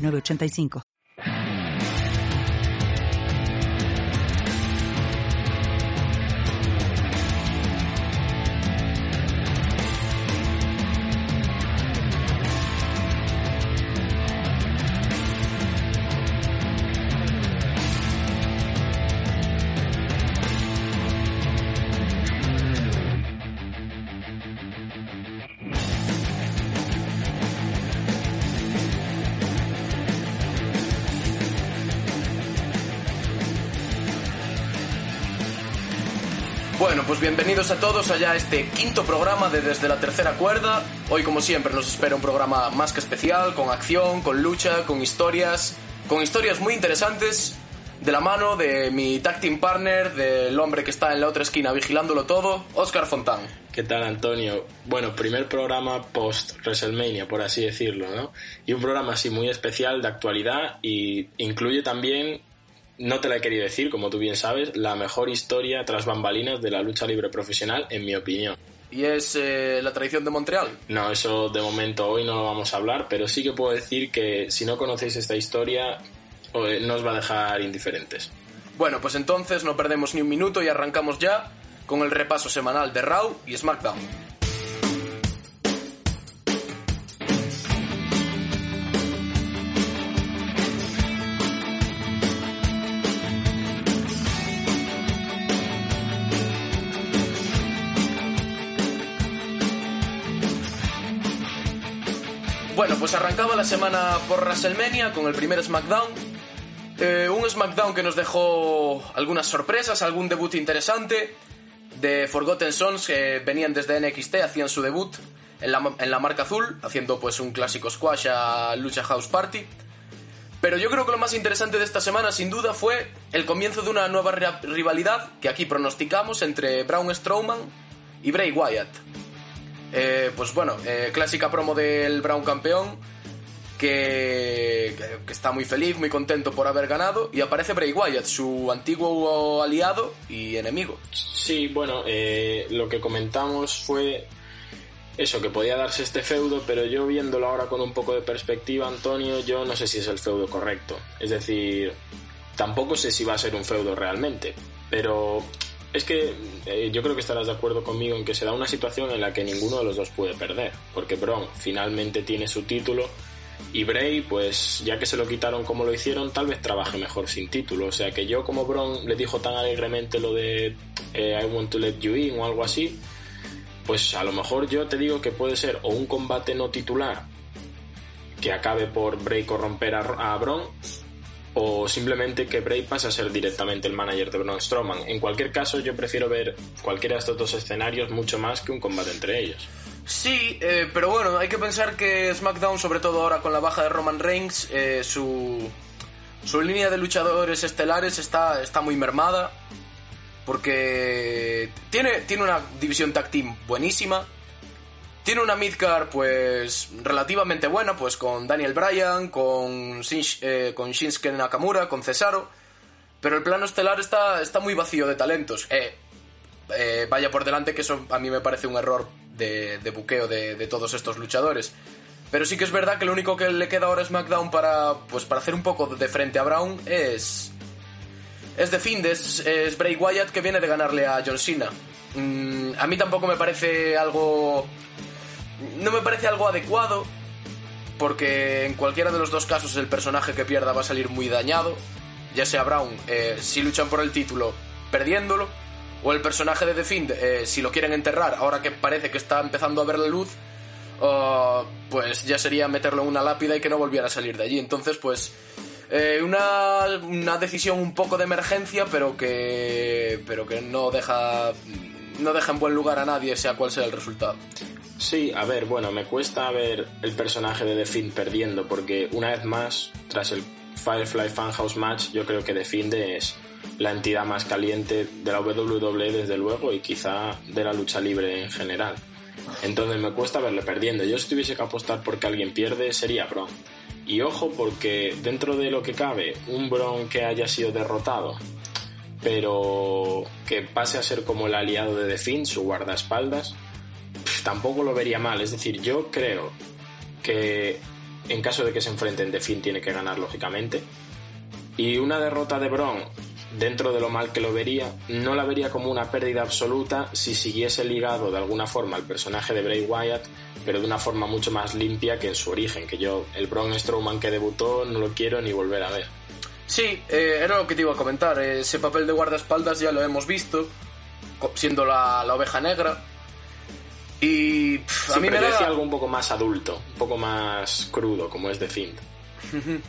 8985. Bienvenidos a todos allá a este quinto programa de Desde la Tercera Cuerda. Hoy, como siempre, nos espera un programa más que especial, con acción, con lucha, con historias, con historias muy interesantes, de la mano de mi tag team partner, del hombre que está en la otra esquina vigilándolo todo, Oscar Fontán. ¿Qué tal, Antonio? Bueno, primer programa post WrestleMania, por así decirlo, ¿no? Y un programa así muy especial de actualidad y incluye también no te la he querido decir, como tú bien sabes, la mejor historia tras bambalinas de la lucha libre profesional, en mi opinión. ¿Y es eh, la tradición de Montreal? No, eso de momento hoy no lo vamos a hablar, pero sí que puedo decir que si no conocéis esta historia, eh, no os va a dejar indiferentes. Bueno, pues entonces no perdemos ni un minuto y arrancamos ya con el repaso semanal de Raw y SmackDown. Pues arrancaba la semana por WrestleMania con el primer SmackDown. Eh, un SmackDown que nos dejó algunas sorpresas, algún debut interesante de Forgotten Sons que venían desde NXT, hacían su debut en la, en la marca azul, haciendo pues un clásico squash a Lucha House Party. Pero yo creo que lo más interesante de esta semana, sin duda, fue el comienzo de una nueva ri- rivalidad que aquí pronosticamos entre Braun Strowman y Bray Wyatt. Eh, pues bueno, eh, clásica promo del Brown campeón, que, que- está muy feliz, muy contento por haber ganado, y aparece Bray Wyatt, su antiguo aliado y enemigo. Sí, bueno, eh, lo que comentamos fue eso, que podía darse este feudo, pero yo viéndolo ahora con un poco de perspectiva, Antonio, yo no sé si es el feudo correcto. Es decir, tampoco sé si va a ser un feudo realmente, pero es que eh, yo creo que estarás de acuerdo conmigo en que se da una situación en la que ninguno de los dos puede perder, porque Braun finalmente tiene su título y Bray, pues ya que se lo quitaron como lo hicieron, tal vez trabaje mejor sin título. O sea que yo como Braun le dijo tan alegremente lo de eh, I want to let you in o algo así, pues a lo mejor yo te digo que puede ser o un combate no titular que acabe por Bray corromper a, a Braun o simplemente que Bray pase a ser directamente el manager de Braun Strowman. En cualquier caso, yo prefiero ver cualquiera de estos dos escenarios mucho más que un combate entre ellos. Sí, eh, pero bueno, hay que pensar que SmackDown, sobre todo ahora con la baja de Roman Reigns, eh, su, su línea de luchadores estelares está, está muy mermada. Porque tiene, tiene una división tag team buenísima. Tiene una midcard, pues, relativamente buena, pues con Daniel Bryan, con, eh, con Shinsuke Nakamura, con Cesaro. Pero el plano estelar está, está muy vacío de talentos. Eh, eh, vaya por delante que eso a mí me parece un error de, de buqueo de, de todos estos luchadores. Pero sí que es verdad que lo único que le queda ahora a SmackDown para, pues, para hacer un poco de frente a Brown es... Es The Fiend, es, es Bray Wyatt que viene de ganarle a John Cena. Mm, a mí tampoco me parece algo... No me parece algo adecuado, porque en cualquiera de los dos casos el personaje que pierda va a salir muy dañado. Ya sea Brown, eh, si luchan por el título, perdiéndolo, o el personaje de The Fiend, eh, si lo quieren enterrar, ahora que parece que está empezando a ver la luz, pues ya sería meterlo en una lápida y que no volviera a salir de allí. Entonces, pues, eh, una, una decisión un poco de emergencia, pero que, pero que no deja, no deja en buen lugar a nadie, sea cual sea el resultado. Sí, a ver, bueno, me cuesta ver el personaje de The perdiendo porque una vez más, tras el Firefly Funhouse Match, yo creo que The Fiend es la entidad más caliente de la WWE desde luego y quizá de la lucha libre en general. Entonces me cuesta verle perdiendo. Yo si tuviese que apostar porque alguien pierde sería Braun. Y ojo porque dentro de lo que cabe, un Braun que haya sido derrotado, pero que pase a ser como el aliado de The Fiend, su guardaespaldas, tampoco lo vería mal. Es decir, yo creo que en caso de que se enfrenten, The Fiend tiene que ganar, lógicamente. Y una derrota de Braun, dentro de lo mal que lo vería, no la vería como una pérdida absoluta si siguiese ligado de alguna forma al personaje de Bray Wyatt, pero de una forma mucho más limpia que en su origen, que yo, el Braun Strowman que debutó, no lo quiero ni volver a ver. Sí, eh, era lo que te iba a comentar. Ese papel de guardaespaldas ya lo hemos visto, siendo la, la oveja negra. Y a mí me da... algo un poco más adulto, un poco más crudo, como es The Fiend.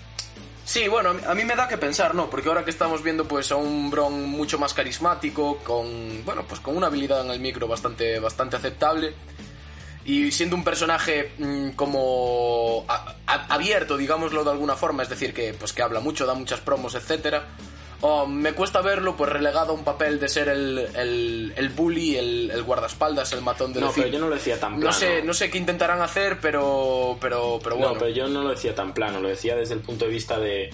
Sí, bueno, a mí me da que pensar, ¿no? Porque ahora que estamos viendo pues a un Bron mucho más carismático, con bueno, pues con una habilidad en el micro bastante bastante aceptable y siendo un personaje mm, como abierto, digámoslo de alguna forma, es decir, que pues que habla mucho, da muchas promos, etcétera Oh, me cuesta verlo pues relegado a un papel de ser el, el, bully, el, guardaespaldas, el matón de No, pero yo no lo decía tan plano. No sé, no sé qué intentarán hacer, pero, pero, pero bueno. No, pero yo no lo decía tan plano, lo decía desde el punto de vista de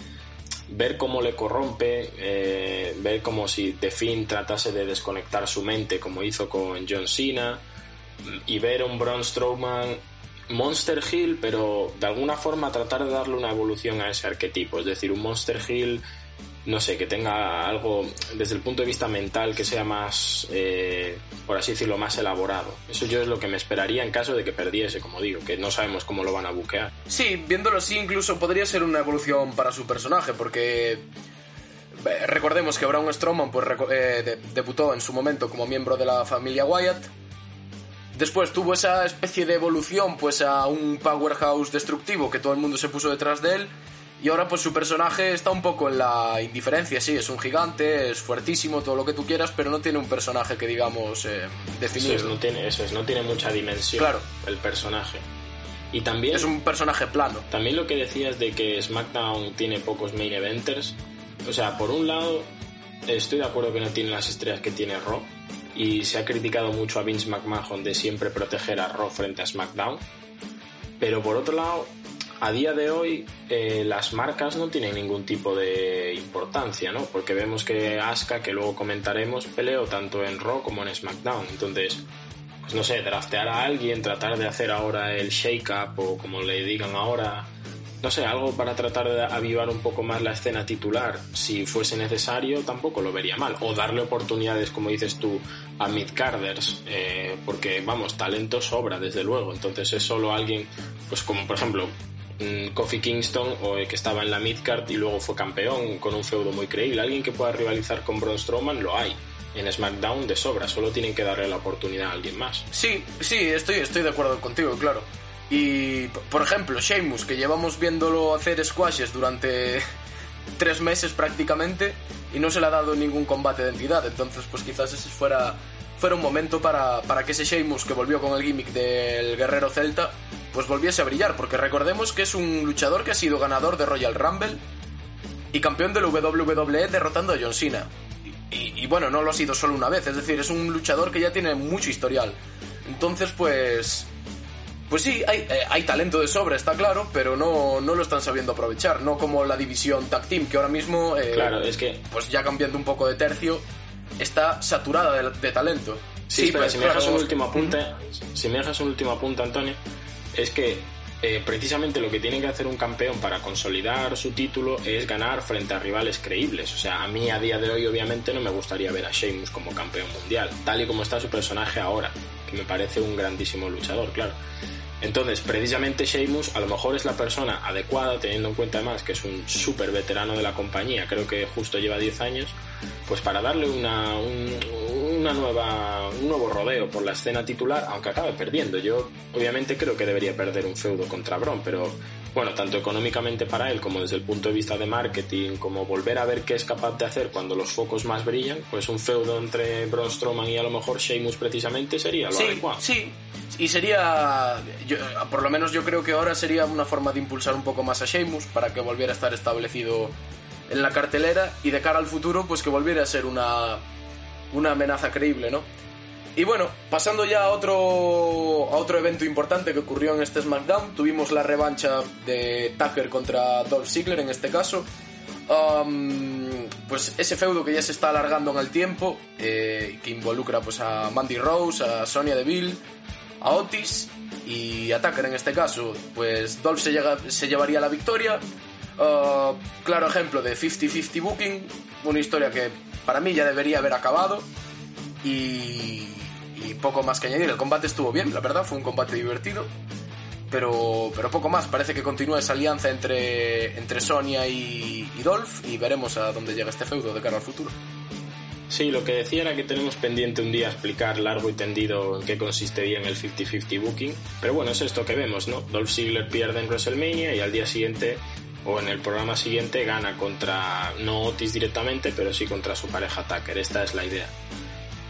ver cómo le corrompe, eh, ver como si The Finn tratase de desconectar su mente como hizo con John Cena y ver un Braun Strowman Monster Hill, pero de alguna forma tratar de darle una evolución a ese arquetipo, es decir, un Monster Hill no sé, que tenga algo desde el punto de vista mental que sea más, eh, por así decirlo, más elaborado. Eso yo es lo que me esperaría en caso de que perdiese, como digo, que no sabemos cómo lo van a buquear. Sí, viéndolo así incluso podría ser una evolución para su personaje, porque eh, recordemos que Braun Strowman pues, eh, debutó en su momento como miembro de la familia Wyatt. Después tuvo esa especie de evolución pues a un powerhouse destructivo que todo el mundo se puso detrás de él y ahora pues su personaje está un poco en la indiferencia, sí, es un gigante, es fuertísimo, todo lo que tú quieras, pero no tiene un personaje que digamos eh, definido. Eso es, no tiene, eso es, no tiene mucha dimensión claro. el personaje. Y también... Es un personaje plano. También lo que decías de que SmackDown tiene pocos main eventers. O sea, por un lado, estoy de acuerdo que no tiene las estrellas que tiene Raw. Y se ha criticado mucho a Vince McMahon de siempre proteger a Raw frente a SmackDown. Pero por otro lado, a día de hoy eh, las marcas no tienen ningún tipo de importancia, ¿no? Porque vemos que Asuka, que luego comentaremos, peleó tanto en Raw como en SmackDown. Entonces, pues no sé, draftear a alguien, tratar de hacer ahora el shake-up o como le digan ahora, no sé, algo para tratar de avivar un poco más la escena titular, si fuese necesario, tampoco lo vería mal. O darle oportunidades, como dices tú, a mid-carders, eh, porque vamos, talento sobra, desde luego. Entonces es solo alguien, pues como por ejemplo, Kofi Kingston o que estaba en la midcard y luego fue campeón con un feudo muy creíble. Alguien que pueda rivalizar con Braun Strowman lo hay. En SmackDown de sobra, solo tienen que darle la oportunidad a alguien más. Sí, sí, estoy, estoy de acuerdo contigo, claro. Y, por ejemplo, Sheamus, que llevamos viéndolo hacer squashes durante tres meses prácticamente y no se le ha dado ningún combate de entidad. Entonces, pues quizás ese fuera, fuera un momento para, para que ese Sheamus que volvió con el gimmick del guerrero celta pues volviese a brillar, porque recordemos que es un luchador que ha sido ganador de Royal Rumble y campeón del WWE derrotando a John Cena. Y, bueno, no lo ha sido solo una vez, es decir, es un luchador que ya tiene mucho historial. Entonces, pues... Pues sí, hay, eh, hay talento de sobra, está claro, pero no, no, lo están sabiendo aprovechar, no como la división Tag Team, que ahora mismo... Eh, claro, es que... Pues ya cambiando un poco de tercio, está saturada de, talento. Sí, pero si me dejas un último apunte, si me dejas un último apunte, Antonio, es que eh, precisamente lo que tiene que hacer un campeón para consolidar su título es ganar frente a rivales creíbles. O sea, a mí a día de hoy obviamente no me gustaría ver a Sheamus como campeón mundial, tal y como está su personaje ahora, que me parece un grandísimo luchador, claro. Entonces, precisamente Sheamus a lo mejor es la persona adecuada, teniendo en cuenta además que es un súper veterano de la compañía, creo que justo lleva 10 años, pues para darle una, una nueva, un nuevo rodeo por la escena titular, aunque acabe perdiendo. Yo obviamente creo que debería perder un feudo contra Bron, pero bueno, tanto económicamente para él como desde el punto de vista de marketing, como volver a ver qué es capaz de hacer cuando los focos más brillan, pues un feudo entre Braun Strowman y a lo mejor Sheamus precisamente sería lo sí, adecuado. Sí, y sería, yo- por lo menos yo creo que ahora sería una forma de impulsar un poco más a Sheamus para que volviera a estar establecido en la cartelera y de cara al futuro pues que volviera a ser una, una amenaza creíble, ¿no? Y bueno, pasando ya a otro, a otro evento importante que ocurrió en este SmackDown, tuvimos la revancha de Tucker contra Dolph Ziggler en este caso. Um, pues ese feudo que ya se está alargando en el tiempo, eh, que involucra pues a Mandy Rose, a Sonia Deville, a Otis y a Tucker en este caso, pues Dolph se, llega- se llevaría la victoria. Uh, claro ejemplo de 50-50 booking, una historia que para mí ya debería haber acabado y, y poco más que añadir. El combate estuvo bien, la verdad, fue un combate divertido. Pero, pero poco más, parece que continúa esa alianza entre, entre Sonia y, y Dolph y veremos a dónde llega este feudo de cara al futuro. Sí, lo que decía era que tenemos pendiente un día explicar largo y tendido en qué consiste bien el 50-50 booking. Pero bueno, es esto que vemos, ¿no? Dolph Ziggler pierde en WrestleMania y al día siguiente o en el programa siguiente gana contra, no Otis directamente, pero sí contra su pareja Tucker. Esta es la idea.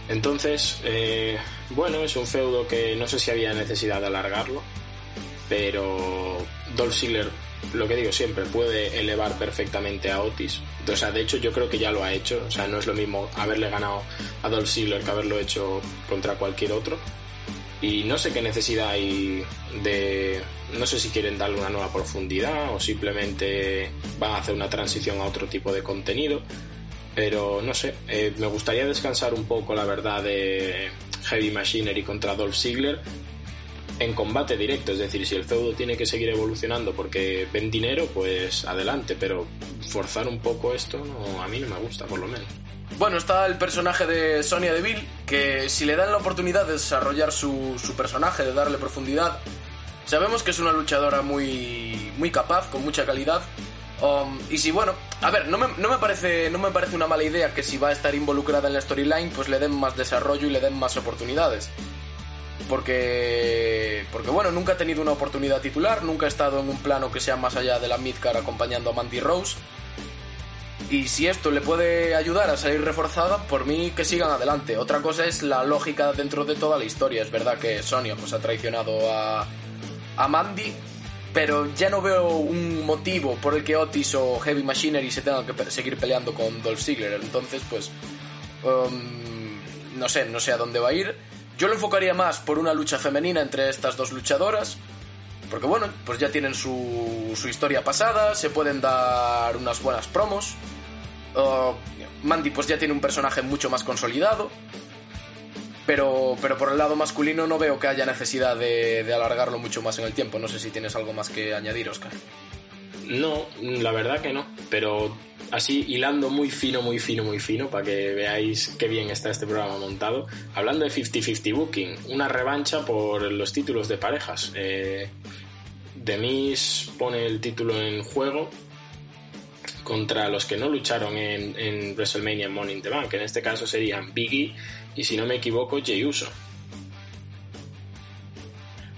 Entonces, eh, bueno, es un feudo que no sé si había necesidad de alargarlo, pero Dolph Ziggler, lo que digo siempre, puede elevar perfectamente a Otis. O sea, de hecho yo creo que ya lo ha hecho. O sea, no es lo mismo haberle ganado a Dolph Ziggler que haberlo hecho contra cualquier otro. Y no sé qué necesidad hay de... No sé si quieren darle una nueva profundidad o simplemente van a hacer una transición a otro tipo de contenido. Pero no sé, eh, me gustaría descansar un poco, la verdad, de Heavy Machinery contra Dolph Ziggler en combate directo, es decir, si el feudo tiene que seguir evolucionando porque ven dinero, pues adelante, pero forzar un poco esto no, a mí no me gusta, por lo menos. Bueno, está el personaje de Sonia Deville, que si le dan la oportunidad de desarrollar su, su personaje, de darle profundidad, sabemos que es una luchadora muy, muy capaz, con mucha calidad. Um, y si, bueno, a ver, no me, no, me parece, no me parece una mala idea que si va a estar involucrada en la storyline, pues le den más desarrollo y le den más oportunidades. Porque, porque bueno, nunca ha tenido una oportunidad titular, nunca ha estado en un plano que sea más allá de la midcar acompañando a Mandy Rose. Y si esto le puede ayudar a salir reforzada, por mí que sigan adelante. Otra cosa es la lógica dentro de toda la historia. Es verdad que Sonia pues, ha traicionado a, a Mandy, pero ya no veo un motivo por el que Otis o Heavy Machinery se tengan que seguir peleando con Dolph Ziggler. Entonces, pues, um, no sé, no sé a dónde va a ir. Yo lo enfocaría más por una lucha femenina entre estas dos luchadoras. Porque bueno, pues ya tienen su, su historia pasada, se pueden dar unas buenas promos. Uh, Mandy pues ya tiene un personaje mucho más consolidado. Pero, pero por el lado masculino no veo que haya necesidad de, de alargarlo mucho más en el tiempo. No sé si tienes algo más que añadir, Oscar. No, la verdad que no, pero así hilando muy fino, muy fino, muy fino, para que veáis qué bien está este programa montado. Hablando de 50-50 Booking, una revancha por los títulos de parejas. Eh, Demis pone el título en juego contra los que no lucharon en, en WrestleMania Money in the Bank, que en este caso serían Biggie y si no me equivoco Jey Uso.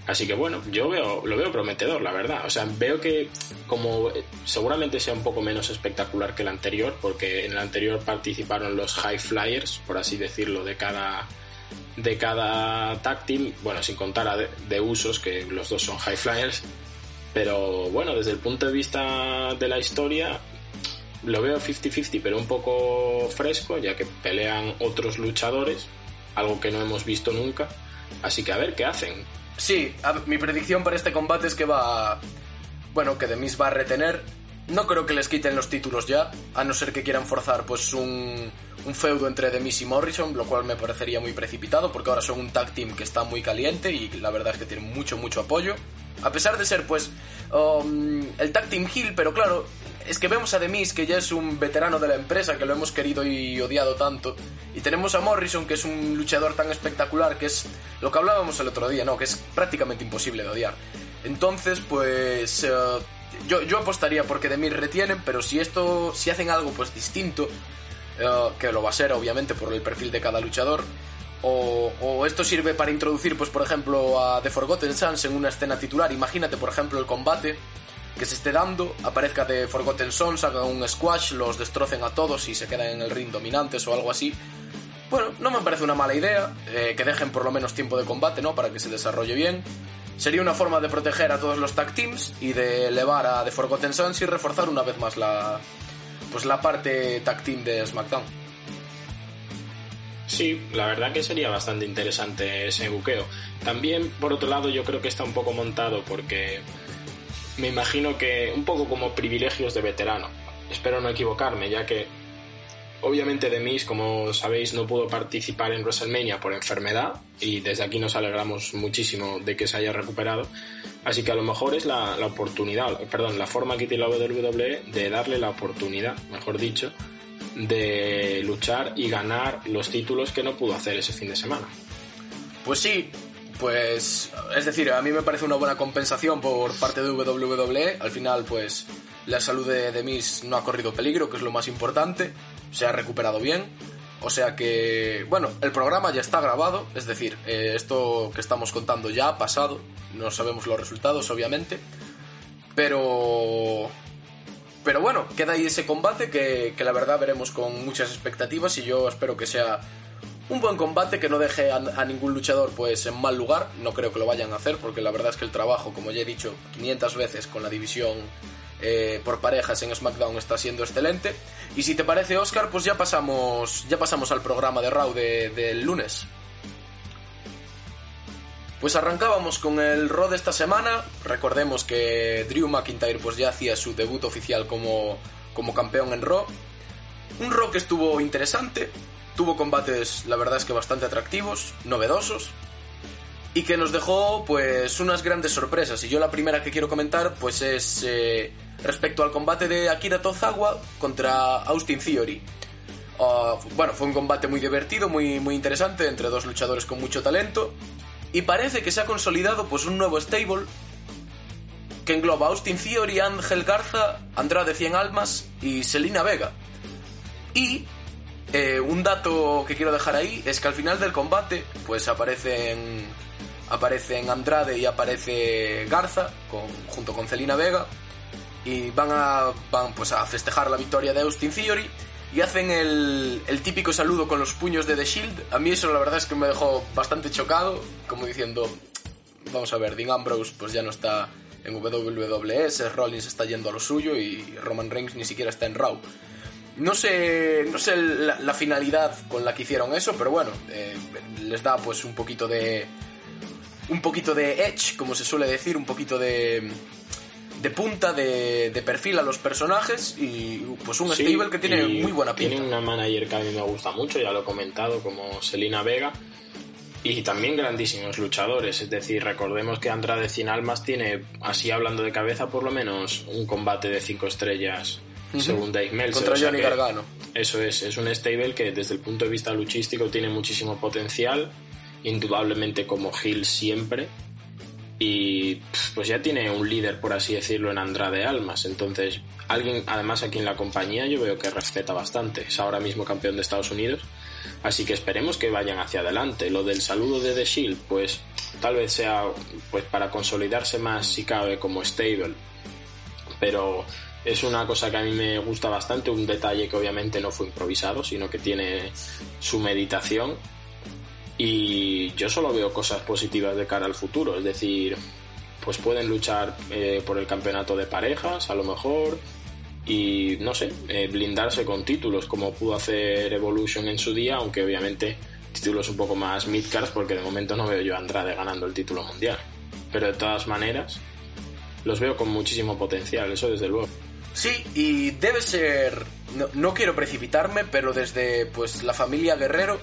Así que bueno, yo veo, lo veo prometedor, la verdad. O sea, veo que como eh, seguramente sea un poco menos espectacular que el anterior, porque en el anterior participaron los High Flyers, por así decirlo, de cada de cada team, bueno, sin contar a de, de usos, que los dos son High Flyers, pero bueno, desde el punto de vista de la historia, lo veo 50-50, pero un poco fresco, ya que pelean otros luchadores, algo que no hemos visto nunca. Así que a ver qué hacen. Sí, a mi predicción para este combate es que va. Bueno, que Demis va a retener. No creo que les quiten los títulos ya, a no ser que quieran forzar pues un, un feudo entre Demis y Morrison, lo cual me parecería muy precipitado, porque ahora son un tag team que está muy caliente y la verdad es que tienen mucho, mucho apoyo. A pesar de ser pues um, el tag team heel, pero claro, es que vemos a Demis, que ya es un veterano de la empresa, que lo hemos querido y odiado tanto. Y tenemos a Morrison, que es un luchador tan espectacular, que es lo que hablábamos el otro día, ¿no? Que es prácticamente imposible de odiar. Entonces, pues... Uh, yo, yo apostaría porque Demis retienen, pero si esto... Si hacen algo pues distinto... eh, que lo va a ser obviamente por el perfil de cada luchador. O, o, esto sirve para introducir, pues por ejemplo, a The Forgotten Sons en una escena titular. Imagínate, por ejemplo, el combate que se esté dando, aparezca The Forgotten Sons, haga un squash, los destrocen a todos y se quedan en el ring dominantes o algo así. Bueno, no me parece una mala idea, eh, que dejen por lo menos tiempo de combate, ¿no? Para que se desarrolle bien. Sería una forma de proteger a todos los tag teams y de elevar a The Forgotten Sons y reforzar una vez más la, pues la parte tag team de SmackDown. Sí, la verdad que sería bastante interesante ese buqueo. También, por otro lado, yo creo que está un poco montado porque me imagino que un poco como privilegios de veterano. Espero no equivocarme, ya que obviamente Demis, como sabéis, no pudo participar en WrestleMania por enfermedad y desde aquí nos alegramos muchísimo de que se haya recuperado. Así que a lo mejor es la oportunidad, perdón, la forma que tiene la WWE de darle la oportunidad, mejor dicho, de luchar y ganar los títulos que no pudo hacer ese fin de semana. Pues sí, pues es decir, a mí me parece una buena compensación por parte de WWE. Al final, pues la salud de, de Miss no ha corrido peligro, que es lo más importante. Se ha recuperado bien. O sea que, bueno, el programa ya está grabado, es decir, eh, esto que estamos contando ya ha pasado, no sabemos los resultados, obviamente, pero pero bueno, queda ahí ese combate que, que, la verdad veremos con muchas expectativas y yo espero que sea un buen combate que no deje a, ningún luchador pues en mal lugar. No creo que lo vayan a hacer porque la verdad es que el trabajo, como ya he dicho 500 veces con la división eh, por parejas en SmackDown está siendo excelente. Y si te parece Oscar, pues ya pasamos ya pasamos al programa de Raw del de, de lunes. Pues arrancábamos con el Raw de esta semana. Recordemos que Drew McIntyre pues ya hacía su debut oficial como, como campeón en Raw. Un Raw que estuvo interesante, tuvo combates la verdad es que bastante atractivos, novedosos y que nos dejó pues unas grandes sorpresas. Y yo la primera que quiero comentar pues es eh, respecto al combate de Akira Tozawa contra Austin Theory. Uh, bueno, fue un combate muy divertido, muy, muy interesante entre dos luchadores con mucho talento y parece que se ha consolidado pues un nuevo stable que engloba Austin Theory, Ángel Garza, Andrade Cien Almas y Selina Vega. Y eh, un dato que quiero dejar ahí es que al final del combate pues aparecen aparecen Andrade y aparece Garza junto con Celina Vega y van a van pues a festejar la victoria de Austin Theory y hacen el, el, típico saludo con los puños de The Shield. A mí eso la verdad es que me dejó bastante chocado, como diciendo, vamos a ver, Dean Ambrose pues ya no está en WWE, Rollins está yendo a lo suyo y Roman Reigns ni siquiera está en Raw. No sé, no sé la, la finalidad con la que hicieron eso, pero bueno, eh, les da pues un poquito de... Un poquito de edge, como se suele decir, un poquito de de punta, de, de, perfil a los personajes y pues un sí, stable que tiene muy buena pinta. Tiene una manager que a mí me gusta mucho, ya lo he comentado, como Selina Vega. Y también grandísimos luchadores, es decir, recordemos que Andrade Cien Almas tiene, así hablando de cabeza, por lo menos un combate de 5 estrellas, uh -huh. según Dave Meltzer. Contra o sea Johnny Gargano. Eso es, es un stable que desde el punto de vista luchístico tiene muchísimo potencial, indudablemente como Hill siempre, y pues ya tiene un líder, por así decirlo, en Andrade Almas. Entonces, alguien, además aquí en la compañía, yo veo que respeta bastante. Es ahora mismo campeón de Estados Unidos. Así que esperemos que vayan hacia adelante. Lo del saludo de The Shield, pues tal vez sea pues para consolidarse más si cabe como stable. Pero es una cosa que a mí me gusta bastante, un detalle que obviamente no fue improvisado, sino que tiene su meditación y yo solo veo cosas positivas de cara al futuro, es decir, pues pueden luchar eh, por el campeonato de parejas, a lo mejor, y no sé, eh, blindarse con títulos como pudo hacer Evolution en su día, aunque obviamente títulos un poco más midcards porque de momento no veo yo a Andrade ganando el título mundial. Pero de todas maneras, los veo con muchísimo potencial, eso desde luego. Sí, y debe ser, no, no quiero precipitarme, pero desde pues la familia Guerrero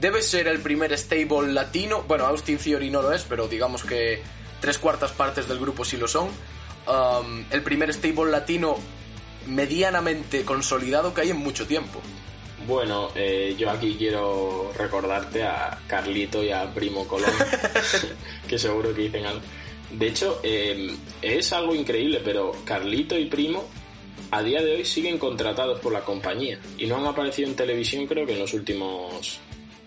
debe ser el primer stable latino. Bueno, Austin Theory no lo es, pero digamos que tres cuartas partes del grupo sí lo son. Um, el primer stable latino medianamente consolidado que hay en mucho tiempo. Bueno, eh, yo aquí quiero recordarte a Carlito y a Primo Colón, que seguro que dicen algo. De hecho, eh, es algo increíble, pero Carlito y Primo a día de hoy siguen contratados por la compañía y no han aparecido en televisión creo que en los últimos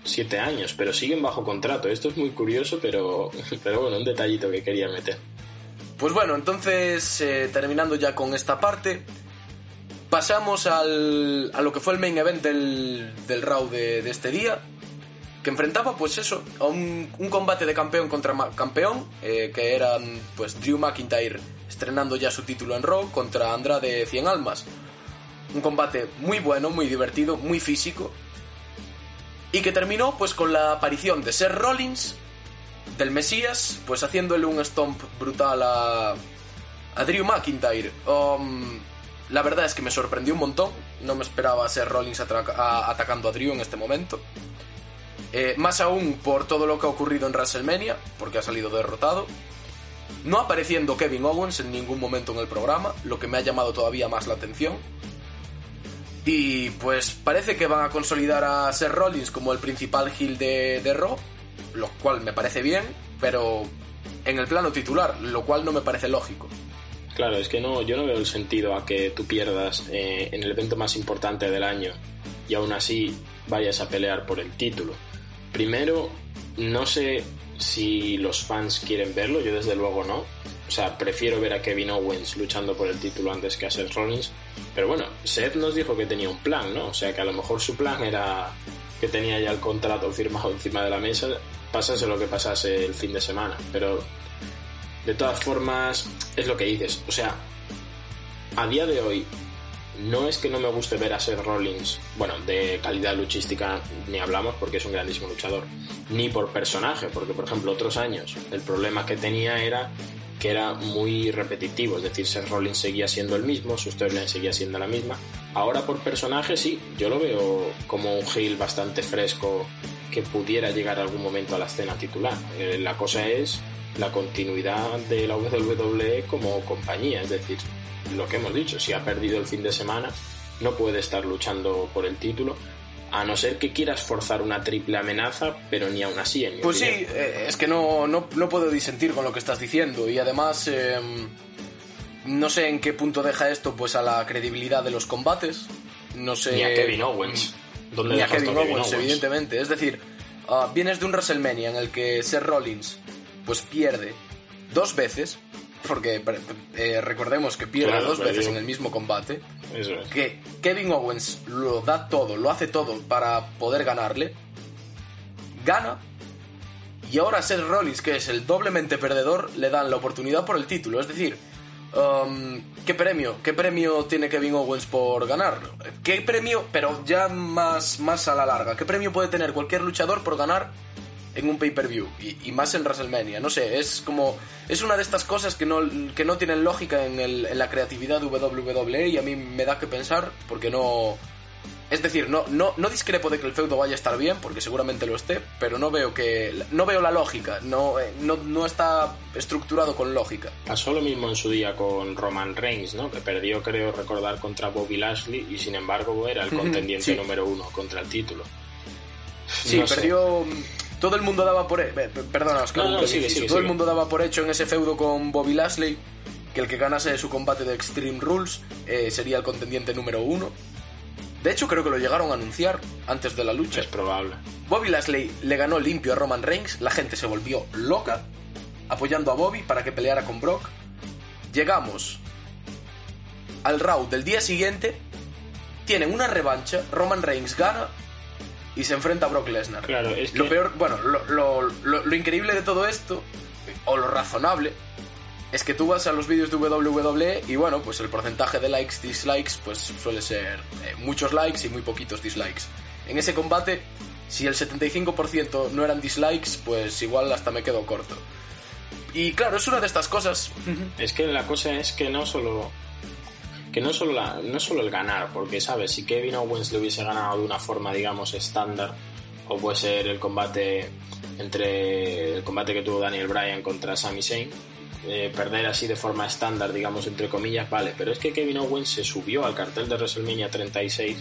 siete años, pero siguen bajo contrato. Esto es muy curioso, pero, pero bueno, un detallito que quería meter. Pues bueno, entonces, eh, terminando ya con esta parte, pasamos al, a lo que fue el main event del, del Raw de este día, que enfrentaba pues eso, a un, combate de campeón contra campeón, eh, que eran pues Drew McIntyre estrenando ya su título en Raw contra Andrade 100 Almas. Un combate muy bueno, muy divertido, muy físico, y que terminó pues con la aparición de Seth Rollins, del Mesías, pues haciéndole un stomp brutal a, a Drew McIntyre. Um, la verdad es que me sorprendió un montón, no me esperaba a Seth Rollins atacando a Drew en este momento. Eh, más aún por todo lo que ha ocurrido en WrestleMania, porque ha salido derrotado. No apareciendo Kevin Owens en ningún momento en el programa, lo que me ha llamado todavía más la atención. Y pues parece que van a consolidar a Seth Rollins como el principal heel de, de Raw, lo cual me parece bien, pero en el plano titular, lo cual no me parece lógico. Claro, es que no, yo no veo el sentido a que tú pierdas eh, en el evento más importante del año y aún así vayas a pelear por el título. Primero, no sé si los fans quieren verlo, yo desde luego no. O sea, prefiero ver a Kevin Owens luchando por el título antes que a Seth Rollins. Pero bueno, Seth nos dijo que tenía un plan, ¿no? O sea, que a lo mejor su plan era que tenía ya el contrato firmado encima de la mesa, pasase lo que pasase el fin de semana. Pero de todas formas, es lo que dices. O sea, a día de hoy, no es que no me guste ver a Seth Rollins, bueno, de calidad luchística ni hablamos porque es un grandísimo luchador, ni por personaje, porque por ejemplo otros años el problema que tenía era que era muy repetitivo, es decir, Seth Rollins seguía siendo el mismo, su storyline seguía siendo la misma. Ahora por personaje sí, yo lo veo como un heel bastante fresco que pudiera llegar algún momento a la escena titular. Eh, la cosa es la continuidad de la WWE como compañía, es decir, lo que hemos dicho, si ha perdido el fin de semana, no puede estar luchando por el título, a no ser que quieras forzar una triple amenaza, pero ni aún así. En pues sí, eh, es que no, no, no, puedo disentir con lo que estás diciendo y además em, no sé en qué punto deja esto pues a la credibilidad de los combates. No sé. Ni a Kevin Owens. ¿Dónde ni a Kevin, Owens, evidentemente. Es decir, ah, vienes de un WrestleMania en el que Seth Rollins pues pierde dos veces porque eh, recordemos que pierde dos veces en el mismo combate, que Kevin Owens lo da todo, lo hace todo para poder ganarle, gana, y ahora Seth Rollins, que es el doblemente perdedor, le dan la oportunidad por el título. Es decir, um, ¿qué premio? ¿Qué premio tiene Kevin Owens por ganar? ¿Qué premio, pero ya más, más a la larga, qué premio puede tener cualquier luchador por ganar en un pay-per-view y, más en WrestleMania. No sé, es como. Es una de estas cosas que no, que no tienen lógica en, el, en la creatividad de WWE y a mí me da que pensar porque no. Es decir, no, no, no discrepo de que el feudo vaya a estar bien, porque seguramente lo esté, pero no veo que. no veo la lógica, no, eh, no, no está estructurado con lógica. Pasó lo mismo en su día con Roman Reigns, ¿no? Que perdió, creo recordar, contra Bobby Lashley y sin embargo era el contendiente número uno contra el título. Sí, perdió todo el mundo daba por perdona todo el mundo daba por hecho en ese feudo con Bobby Lashley que el que ganase su combate de Extreme Rules eh, sería el contendiente número uno. De hecho creo que lo llegaron a anunciar antes de la lucha. Es probable. Bobby Lashley le ganó limpio a Roman Reigns la gente se volvió loca apoyando a Bobby para que peleara con Brock. Llegamos al Raw del día siguiente tienen una revancha Roman Reigns gana y se enfrenta a Brock Lesnar. Claro, es Lo peor, bueno, lo, lo, increíble de todo esto, o lo razonable, es que tú vas a los vídeos de WWE y bueno, pues el porcentaje de likes, dislikes, pues suele ser eh, muchos likes y muy poquitos dislikes. En ese combate, si el 75% no eran dislikes, pues igual hasta me quedo corto. Y claro, es una de estas cosas. Es que la cosa es que no solo que no solo, la, no solo el ganar, porque, ¿sabes? Si Kevin Owens le hubiese ganado de una forma, digamos, estándar, o puede ser el combate entre el combate que tuvo Daniel Bryan contra Sami Zayn, eh, perder así de forma estándar, digamos, entre comillas, vale, pero es que Kevin Owens se subió al cartel de WrestleMania 36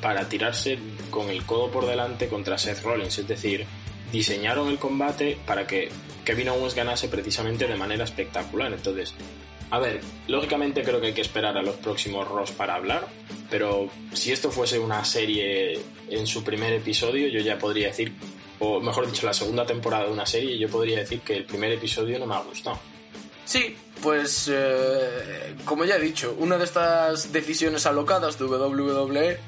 para tirarse con el codo por delante contra Seth Rollins, es decir, diseñaron el combate para que Kevin Owens ganase precisamente de manera espectacular, entonces A ver, lógicamente creo que hay que esperar a los próximos Ross para hablar, pero si esto fuese una serie en su primer episodio, yo ya podría decir, o mejor dicho, la segunda temporada de una serie, yo podría decir que el primer episodio no me ha gustado. Sí, pues eh, como ya he dicho, una de estas decisiones alocadas de WWE,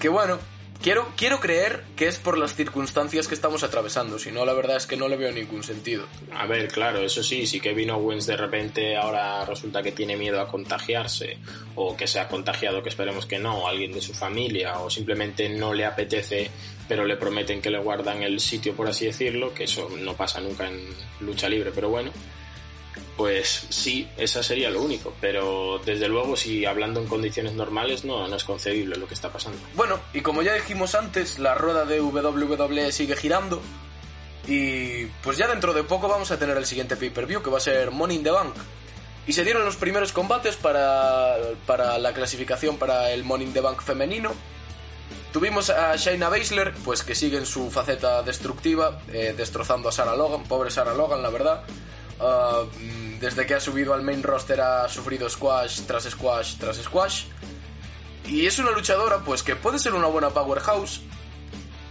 que bueno, quiero, quiero creer que es por las circunstancias que estamos atravesando, si no la verdad es que no le veo ningún sentido. A ver, claro, eso sí, si Kevin Owens de repente ahora resulta que tiene miedo a contagiarse, o que se ha contagiado, que esperemos que no, alguien de su familia, o simplemente no le apetece, pero le prometen que le guardan el sitio, por así decirlo, que eso no pasa nunca en lucha libre, pero bueno pues sí, esa sería lo único. Pero desde luego, si hablando en condiciones normales, no, no es concebible lo que está pasando. Bueno, y como ya dijimos antes, la rueda de WWE sigue girando. Y pues ya dentro de poco vamos a tener el siguiente pay-per-view, que va a ser Money in the Bank. Y se dieron los primeros combates para, para la clasificación para el Money in the Bank femenino. Tuvimos a Shayna Baszler, pues que sigue en su faceta destructiva, eh, destrozando a Sarah Logan, pobre Sarah Logan, la verdad. Uh, desde que ha subido al main roster ha sufrido squash tras squash tras squash. Y es una luchadora pues que puede ser una buena powerhouse.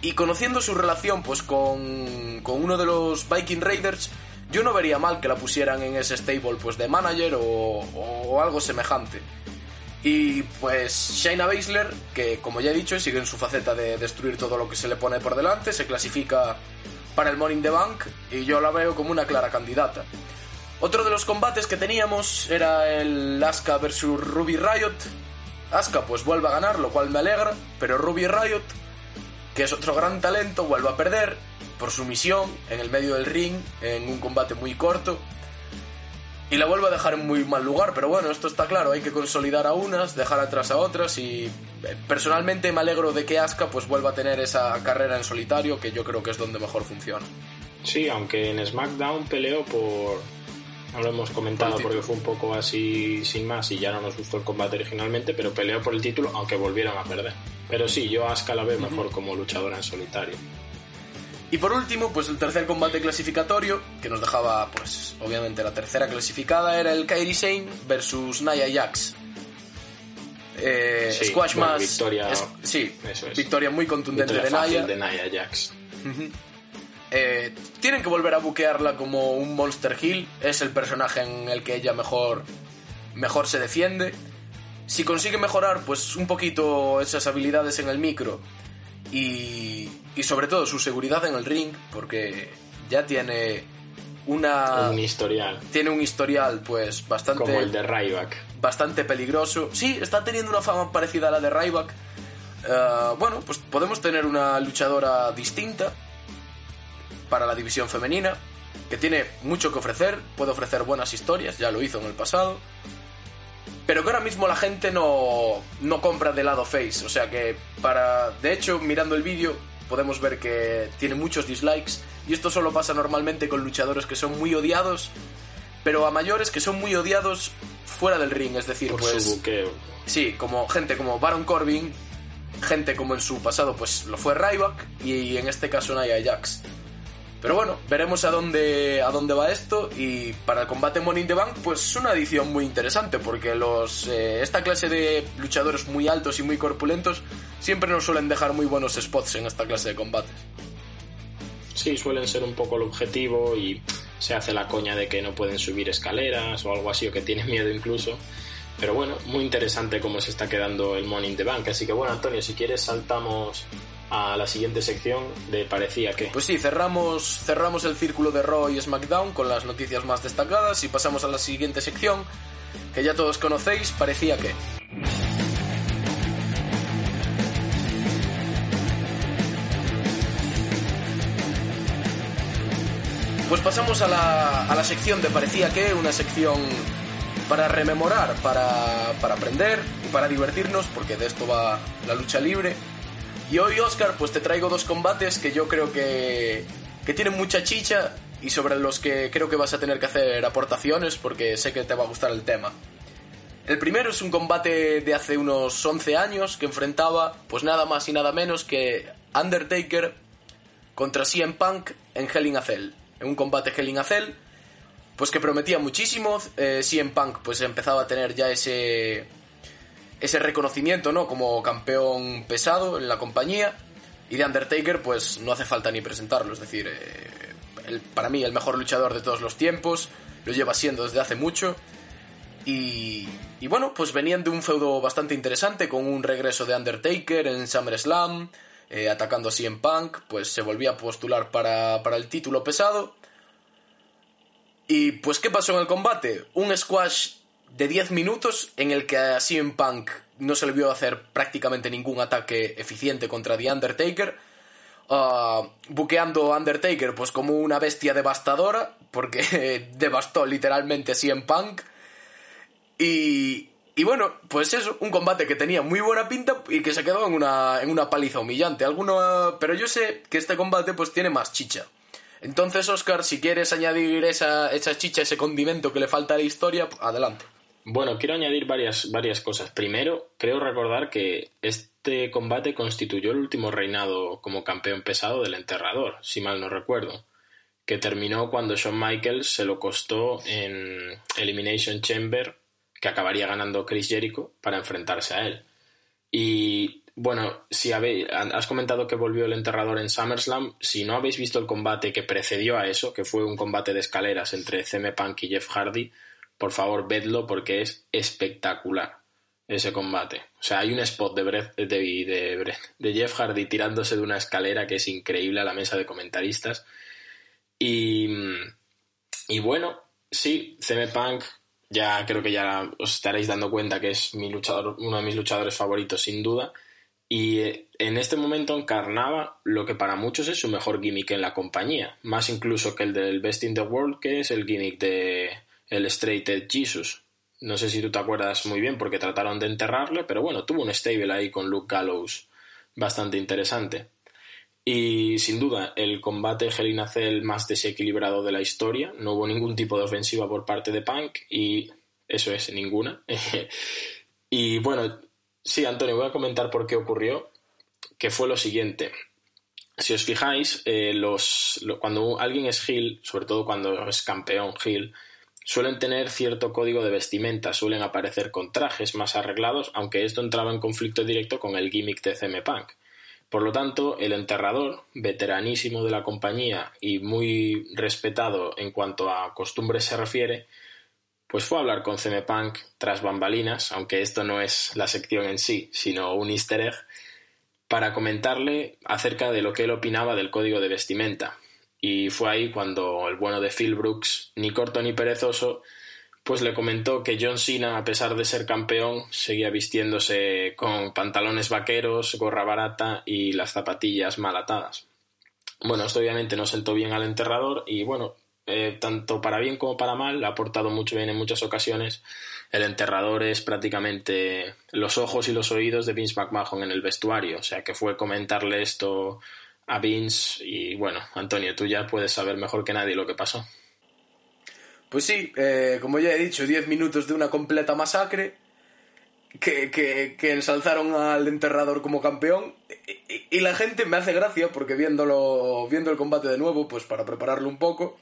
Y conociendo su relación pues con, con uno de los Viking Raiders, yo no vería mal que la pusieran en ese stable pues de manager o, o algo semejante. Y pues Shayna Baszler, que como ya he dicho, sigue en su faceta de destruir todo lo que se le pone por delante, se clasifica para el Morning the Bank y yo la veo como una clara candidata. Otro de los combates que teníamos era el Asuka versus Ruby Riot. Asuka pues vuelve a ganar, lo cual me alegra, pero Ruby Riot, que es otro gran talento, vuelve a perder por su misión en el medio del ring, en un combate muy corto. Y la vuelve a dejar en muy mal lugar, pero bueno, esto está claro, hay que consolidar a unas, dejar atrás a otras y eh, personalmente me alegro de que Asuka pues vuelva a tener esa carrera en solitario que yo creo que es donde mejor funciona. Sí, aunque en SmackDown peleó por, no lo hemos comentado porque fue un poco así sin más y ya no nos gustó el combate originalmente, pero peleó por el título aunque volvieron a perder. Pero sí, yo a Asuka la veo mejor como luchadora en solitario. Y por último, pues el tercer combate clasificatorio, que nos dejaba, pues, obviamente la tercera clasificada, era el Kairi Sane versus Nia Jax. Eh, squash más. Victoria, sí, victoria muy contundente de Nia. de Nia Jax. Eh, tienen que volver a buquearla como un Monster Hill. Es el personaje en el que ella mejor, mejor se defiende. Si consigue mejorar, pues un poquito esas habilidades en el micro y, y sobre todo su seguridad en el ring, porque ya tiene una un historial. tiene un historial pues bastante como el de Ryback. bastante peligroso. Sí está teniendo una fama parecida a la de Ryback. Uh, bueno pues podemos tener una luchadora distinta para la división femenina, que tiene mucho que ofrecer, puede ofrecer buenas historias, ya lo hizo en el pasado, pero que ahora mismo la gente no, no compra de lado face, o sea que para... De hecho, mirando el vídeo podemos ver que tiene muchos dislikes, y esto solo pasa normalmente con luchadores que son muy odiados, pero a mayores que son muy odiados fuera del ring, es decir, Por pues... su buqueo. Sí, como gente como Baron Corbin, gente como en su pasado pues lo fue Ryback, y en este caso Nia Jax. Pero bueno, veremos a dónde, a dónde va esto y para el combate Money the Bank pues es una edición muy interesante porque los, eh, esta clase de luchadores muy altos y muy corpulentos siempre nos suelen dejar muy buenos spots en esta clase de combates. Sí, suelen ser un poco el objetivo y se hace la coña de que no pueden subir escaleras o algo así o que tienen miedo incluso. Pero bueno, muy interesante cómo se está quedando el Money the Bank. Así que bueno, Antonio, si quieres saltamos a la siguiente sección de parecía que. Pues sí, cerramos, cerramos el círculo de Raw y SmackDown con las noticias más destacadas y pasamos a la siguiente sección que ya todos conocéis, parecía que. Pues pasamos a la, a la sección de parecía que, una sección para rememorar, para, para aprender y para divertirnos, porque de esto va la lucha libre. Y hoy, Oscar, pues te traigo dos combates que yo creo que, que tienen mucha chicha y sobre los que creo que vas a tener que hacer aportaciones porque sé que te va a gustar el tema. El primero es un combate de hace unos 11 años que enfrentaba pues nada más y nada menos que Undertaker contra CM Punk en Hell in a Cell. En un combate Hell in a Cell pues que prometía muchísimo. Eh, CM Punk pues empezaba a tener ya ese ese reconocimiento, ¿no? Como campeón pesado en la compañía. Y de Undertaker, pues no hace falta ni presentarlo. Es decir, eh, para mí el mejor luchador de todos los tiempos. Lo lleva siendo desde hace mucho. Y, y bueno, pues venían de un feudo bastante interesante con un regreso de Undertaker en SummerSlam, eh, atacando a CM Punk, pues se volvía a postular para, para el título pesado. Y pues, ¿qué pasó en el combate? Un squash de 10 minutos en el que a CM Punk no se le vio hacer prácticamente ningún ataque eficiente contra The Undertaker. Uh, buqueando Undertaker pues como una bestia devastadora, porque devastó literalmente a CM Punk. Y, y bueno, pues eso, un combate que tenía muy buena pinta y que se quedó en una, en una paliza humillante. Alguno, pero yo sé que este combate pues tiene más chicha. Entonces, Oscar, si quieres añadir esa, esa chicha, ese condimento que le falta a la historia, adelante. Bueno, quiero añadir varias, varias cosas. Primero, creo recordar que este combate constituyó el último reinado como campeón pesado del enterrador, si mal no recuerdo, que terminó cuando Shawn Michaels se lo costó en Elimination Chamber, que acabaría ganando Chris Jericho para enfrentarse a él. Y bueno, si habéis, has comentado que volvió el enterrador en SummerSlam, si no habéis visto el combate que precedió a eso, que fue un combate de escaleras entre CM Punk y Jeff Hardy, por favor vedlo porque es espectacular ese combate. O sea, hay un spot de, de, de, Jeff Hardy tirándose de una escalera que es increíble a la mesa de comentaristas. Y, y bueno, sí, CM Punk, ya creo que ya os estaréis dando cuenta que es mi luchador, uno de mis luchadores favoritos sin duda. Y eh, en este momento encarnaba lo que para muchos es su mejor gimmick en la compañía, más incluso que el del Best in the World, que es el gimmick de, el Straight Edge Jesus. No sé si tú te acuerdas muy bien porque trataron de enterrarle, pero bueno, tuvo un stable ahí con Luke Gallows bastante interesante. Y sin duda, el combate Hell Cell más desequilibrado de la historia. No hubo ningún tipo de ofensiva por parte de Punk y eso es, ninguna. y bueno, sí, Antonio, voy a comentar por qué ocurrió, que fue lo siguiente. Si os fijáis, eh, cuando alguien es Hill, sobre todo cuando es campeón Hill, suelen tener cierto código de vestimenta, suelen aparecer con trajes más arreglados, aunque esto entraba en conflicto directo con el gimmick de CM Punk. Por lo tanto, el enterrador, veteranísimo de la compañía y muy respetado en cuanto a costumbres se refiere, pues fue a hablar con CM Punk tras bambalinas, aunque esto no es la sección en sí, sino un easter egg, para comentarle acerca de lo que él opinaba del código de vestimenta, y fue ahí cuando el bueno de Phil Brooks, ni corto ni perezoso, pues le comentó que John Cena, a pesar de ser campeón, seguía vistiéndose con pantalones vaqueros, gorra barata y las zapatillas mal atadas. Bueno, esto obviamente no sentó bien al enterrador y bueno, eh, tanto para bien como para mal, ha aportado mucho bien en muchas ocasiones. El enterrador es prácticamente los ojos y los oídos de Vince McMahon en el vestuario, o sea que fue comentarle esto a Vince y bueno, Antonio, tú ya puedes saber mejor que nadie lo que pasó. Pues sí, eh, como ya he dicho, 10 minutos de una completa masacre que, que, ensalzaron al enterrador como campeón y, la gente me hace gracia porque viéndolo, viendo el combate de nuevo, pues para prepararlo un poco,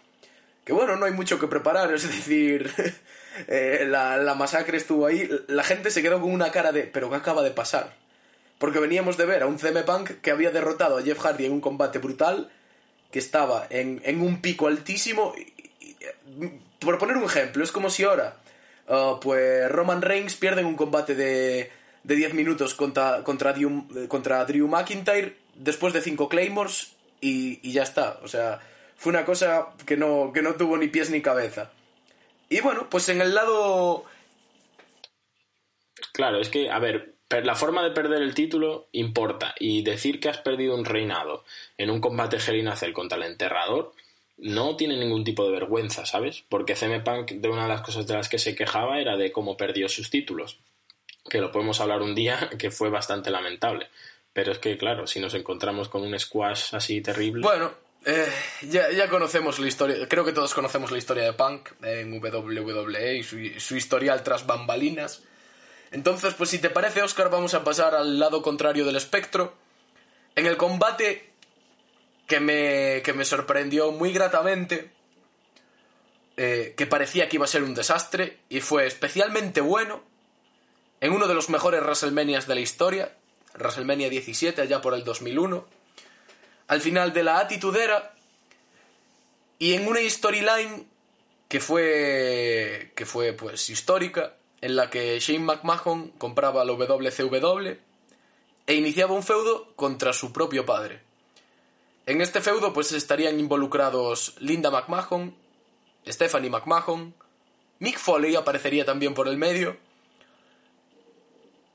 que bueno, no hay mucho que preparar, es decir, eh, la, la masacre estuvo ahí, la gente se quedó con una cara de, pero ¿qué acaba de pasar? Porque veníamos de ver a un CM Punk que había derrotado a Jeff Hardy en un combate brutal, que estaba en, un pico altísimo. por poner un ejemplo, es como si ahora uh, pues Roman Reigns pierde en un combate de, de 10 minutos contra, contra, Drew, contra Drew McIntyre después de 5 Claymores y, y, ya está. O sea, fue una cosa que no, que no tuvo ni pies ni cabeza. Y bueno, pues en el lado... Claro, es que, a ver, pero la forma de perder el título importa y decir que has perdido un reinado en un combate Hell contra el enterrador no tiene ningún tipo de vergüenza, ¿sabes? Porque CM Punk de una de las cosas de las que se quejaba era de cómo perdió sus títulos, que lo podemos hablar un día que fue bastante lamentable. Pero es que, claro, si nos encontramos con un squash así terrible... Bueno, eh, ya, ya, conocemos la historia, creo que todos conocemos la historia de Punk en WWE y su, su historial tras bambalinas. Entonces, pues si te parece, Oscar, vamos a pasar al lado contrario del espectro. En el combate que me, que me sorprendió muy gratamente, eh, que parecía que iba a ser un desastre y fue especialmente bueno en uno de los mejores WrestleManias de la historia, WrestleMania 17, allá por el 2001, al final de la atitudera y en una storyline que fue que fue pues histórica en la que Shane McMahon compraba la WCW e iniciaba un feudo contra su propio padre. En este feudo pues estarían involucrados Linda McMahon, Stephanie McMahon, Mick Foley aparecería también por el medio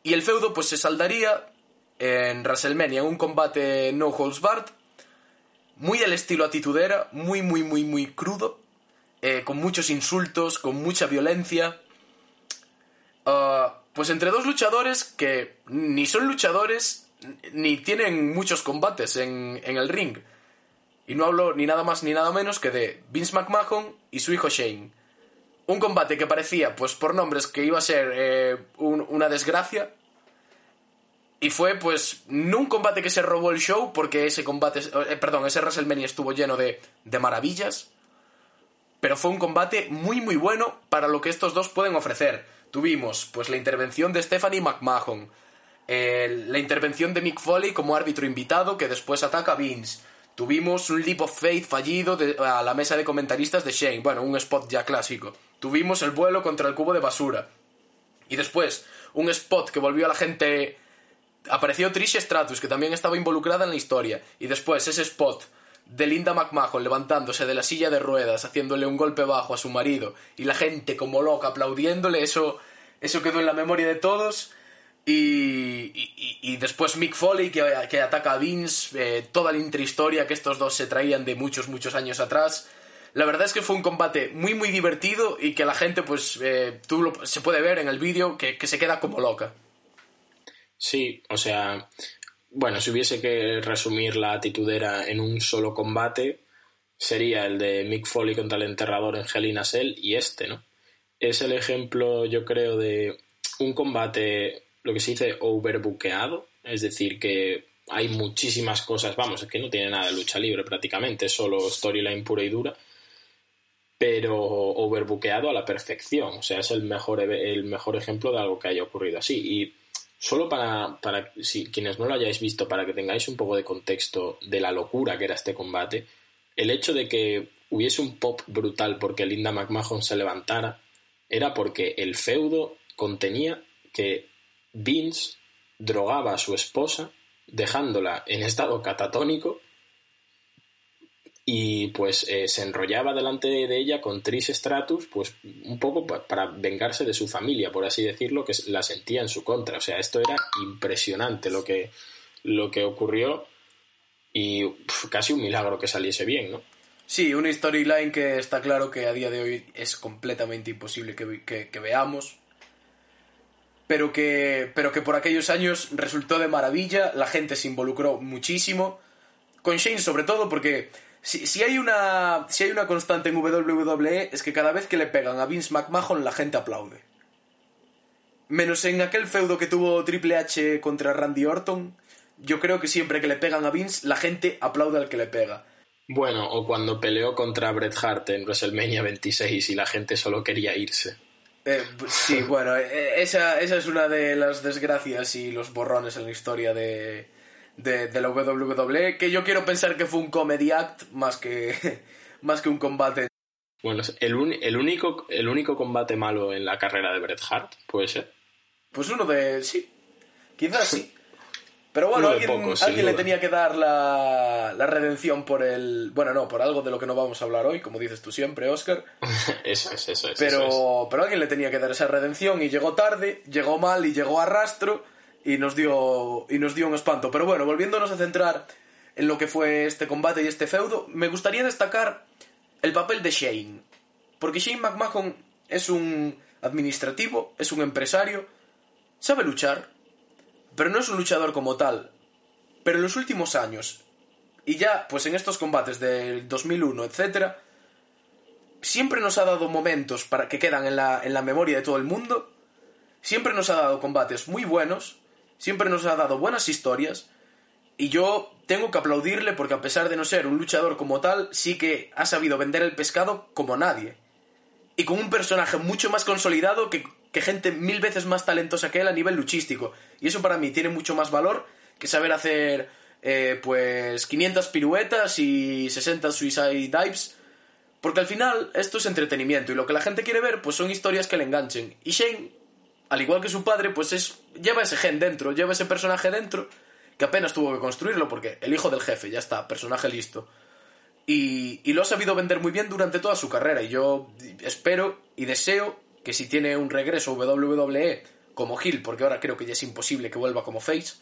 y el feudo pues se saldaría en WrestleMania, en un combate no holds barred, muy al estilo atitudera, muy muy muy muy crudo, eh, con muchos insultos, con mucha violencia. Ah, pues entre dos luchadores que ni son luchadores ni tienen muchos combates en, en, el ring. Y no hablo ni nada más ni nada menos que de Vince McMahon y su hijo Shane. Un combate que parecía, pues por nombres, que iba a ser eh, un, una desgracia. Y fue, pues, no un combate que se robó el show, porque ese combate, eh, perdón, ese WrestleMania estuvo lleno de, de maravillas. Pero fue un combate muy, muy bueno para lo que estos dos pueden ofrecer tuvimos pues la intervención de Stephanie McMahon, la intervención de Mick Foley como árbitro invitado que después ataca a Vince. Tuvimos un leap of faith fallido a la mesa de comentaristas de Shane, bueno, un spot ya clásico. Tuvimos el vuelo contra el cubo de basura. Y después, un spot que volvió a la gente... Apareció Trish Stratus, que también estaba involucrada en la historia. Y después, ese spot de Linda McMahon levantándose de la silla de ruedas, haciéndole un golpe bajo a su marido, y la gente como loca aplaudiéndole, eso, eso quedó en la memoria de todos. Y, y, después Mick Foley que, que ataca a Vince, eh, toda la intrahistoria que estos dos se traían de muchos, muchos años atrás. La verdad es que fue un combate muy, muy divertido y que la gente, pues, eh, tú se puede ver en el vídeo que, que se queda como loca. Sí, o sea, bueno, si hubiese que resumir la atitudera en un solo combate, sería el de Mick Foley contra el enterrador en Hell Cell y este, ¿no? Es el ejemplo, yo creo, de un combate, lo que se dice, overbuqueado, es decir, que hay muchísimas cosas, vamos, es que no tiene nada de lucha libre prácticamente, es solo storyline pura y dura, pero overbuqueado a la perfección, o sea, es el mejor, el mejor ejemplo de algo que haya ocurrido así. Y Solo para, para si quienes no lo hayáis visto, para que tengáis un poco de contexto de la locura que era este combate, el hecho de que hubiese un pop brutal porque Linda McMahon se levantara era porque el feudo contenía que Vince drogaba a su esposa dejándola en estado catatónico y pues eh, se enrollaba delante de ella con Trish Stratus, pues un poco para vengarse de su familia, por así decirlo, que la sentía en su contra. O sea, esto era impresionante lo que, lo que ocurrió y casi un milagro que saliese bien, ¿no? Sí, una storyline que está claro que a día de hoy es completamente imposible que, que veamos, pero que, pero que por aquellos años resultó de maravilla, la gente se involucró muchísimo, con Shane sobre todo porque si, hay una, si hay una constante en WWE es que cada vez que le pegan a Vince McMahon la gente aplaude. Menos en aquel feudo que tuvo Triple H contra Randy Orton, yo creo que siempre que le pegan a Vince la gente aplaude al que le pega. Bueno, o cuando peleó contra Bret Hart en WrestleMania 26 y la gente solo quería irse. Eh, sí, bueno, eh, esa, esa es una de las desgracias y los borrones en la historia de, de, la WWE, que yo quiero pensar que fue un comedy act más que, más que un combate. Bueno, el, el, único, el único combate malo en la carrera de Bret Hart, puede ser. Pues uno de. sí. Quizás sí. Pero bueno, alguien, alguien le tenía que dar la, la, redención por el. Bueno, no, por algo de lo que no vamos a hablar hoy, como dices tú siempre, Oscar. eso es, eso es. Pero, pero alguien le tenía que dar esa redención y llegó tarde, llegó mal y llegó a rastro y nos dio y nos dio un espanto. Pero bueno, volviéndonos a centrar en lo que fue este combate y este feudo, me gustaría destacar el papel de Shane, porque Shane McMahon es un administrativo, es un empresario, sabe luchar, pero no es un luchador como tal. Pero en los últimos años, y ya pues en estos combates del 2001, etcétera, siempre nos ha dado momentos para que quedan en la, en la memoria de todo el mundo, siempre nos ha dado combates muy buenos, siempre nos ha dado buenas historias y yo tengo que aplaudirle porque a pesar de no ser un luchador como tal, sí que ha sabido vender el pescado como nadie. y con un personaje mucho más consolidado que, gente mil veces más talentosa que él a nivel luchístico. Y eso para mí tiene mucho más valor que saber hacer eh, pues 500 piruetas y 60 suicide dives. Porque al final esto es entretenimiento y lo que la gente quiere ver pues son historias que le enganchen. Y Shane, al igual que su padre, pues es lleva ese gen dentro, lleva ese personaje dentro que apenas tuvo que construirlo porque el hijo del jefe, ya está, personaje listo. Y, lo ha sabido vender muy bien durante toda su carrera y yo espero y deseo que si tiene un regreso WWE como Hill, porque ahora creo que ya es imposible que vuelva como Face,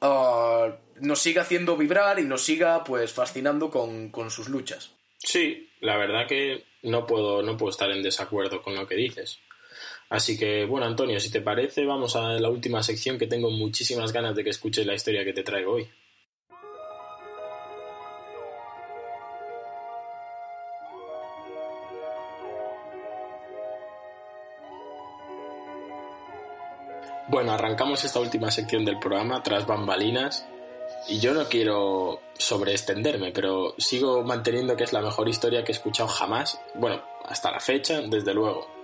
uh, nos siga haciendo vibrar y nos siga pues fascinando con, con, sus luchas. Sí, la verdad que no puedo, no puedo estar en desacuerdo con lo que dices. Así que, bueno, Antonio, si te parece, vamos a la última sección que tengo muchísimas ganas de que escuches la historia que te traigo hoy. Bueno, arrancamos esta última sección del programa tras bambalinas y yo no quiero sobreextenderme, pero sigo manteniendo que es la mejor historia que he escuchado jamás, bueno, hasta la fecha, desde luego.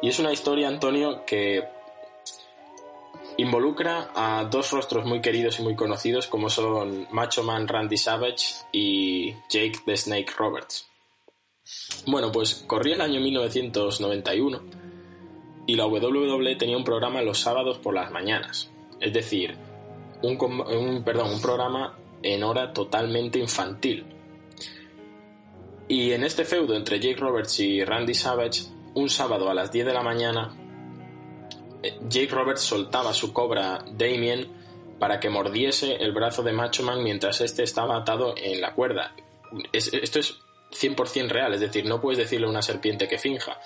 Y es una historia, Antonio, que involucra a dos rostros muy queridos y muy conocidos como son Macho Man Randy Savage y Jake the Snake Roberts. Bueno, pues corría el año 1991 y la WWE tenía un programa los sábados por las mañanas, es decir, un, perdón, un programa en hora totalmente infantil. Y en este feudo entre Jake Roberts y Randy Savage, un sábado a las 10 de la mañana, eh, Jake Roberts soltaba su cobra Damien para que mordiese el brazo de Macho Man mientras este estaba atado en la cuerda. esto es 100% real, es decir, no puedes decirle a una serpiente que finja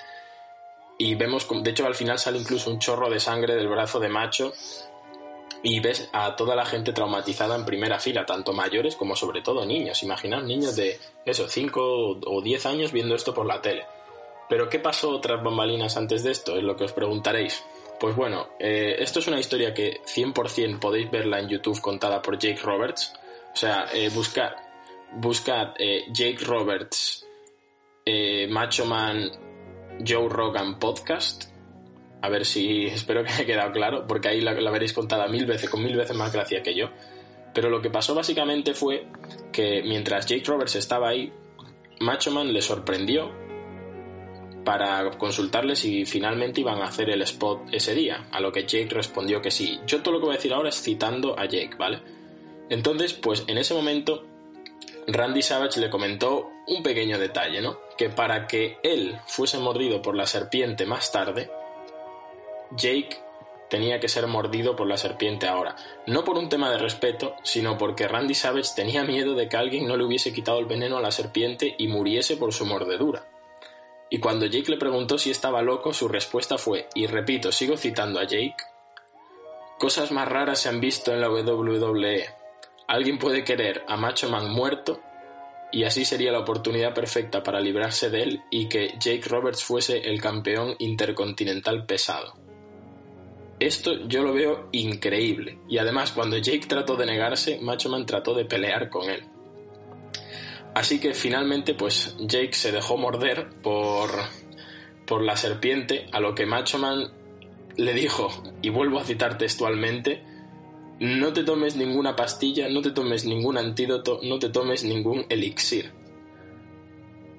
y vemos, de hecho al final sale incluso un chorro de sangre del brazo de macho y ves a toda la gente traumatizada en primera fila, tanto mayores como sobre todo niños. Imaginad niños de eso, 5 o 10 años viendo esto por la tele. Pero ¿qué pasó tras bambalinas antes de esto? Es lo que os preguntaréis. Pues bueno, eh, esto es una historia que 100% podéis verla en YouTube contada por Jake Roberts. O sea, eh, buscad, eh, Jake Roberts, Macho Man Joe Rogan Podcast. A ver si espero que haya quedado claro, porque ahí la, veréis contada mil veces, con mil veces más gracia que yo. Pero lo que pasó básicamente fue que mientras Jake Roberts estaba ahí, Macho Man le sorprendió para consultarle si finalmente iban a hacer el spot ese día, a lo que Jake respondió que sí. Yo todo lo que voy a decir ahora es citando a Jake, ¿vale? Entonces, pues en ese momento Randy Savage le comentó un pequeño detalle, ¿no? Que para que él fuese mordido por la serpiente más tarde, Jake tenía que ser mordido por la serpiente ahora. No por un tema de respeto, sino porque Randy Savage tenía miedo de que alguien no le hubiese quitado el veneno a la serpiente y muriese por su mordedura. Y cuando Jake le preguntó si estaba loco, su respuesta fue, y repito, sigo citando a Jake, cosas más raras se han visto en la WWE. Alguien puede querer a Macho Man muerto y así sería la oportunidad perfecta para librarse de él y que Jake Roberts fuese el campeón intercontinental pesado. Esto yo lo veo increíble y además cuando Jake trató de negarse, Macho Man trató de pelear con él. Así que finalmente pues Jake se dejó morder por, por la serpiente a lo que Macho Man le dijo, y vuelvo a citar textualmente, no te tomes ninguna pastilla, no te tomes ningún antídoto, no te tomes ningún elixir.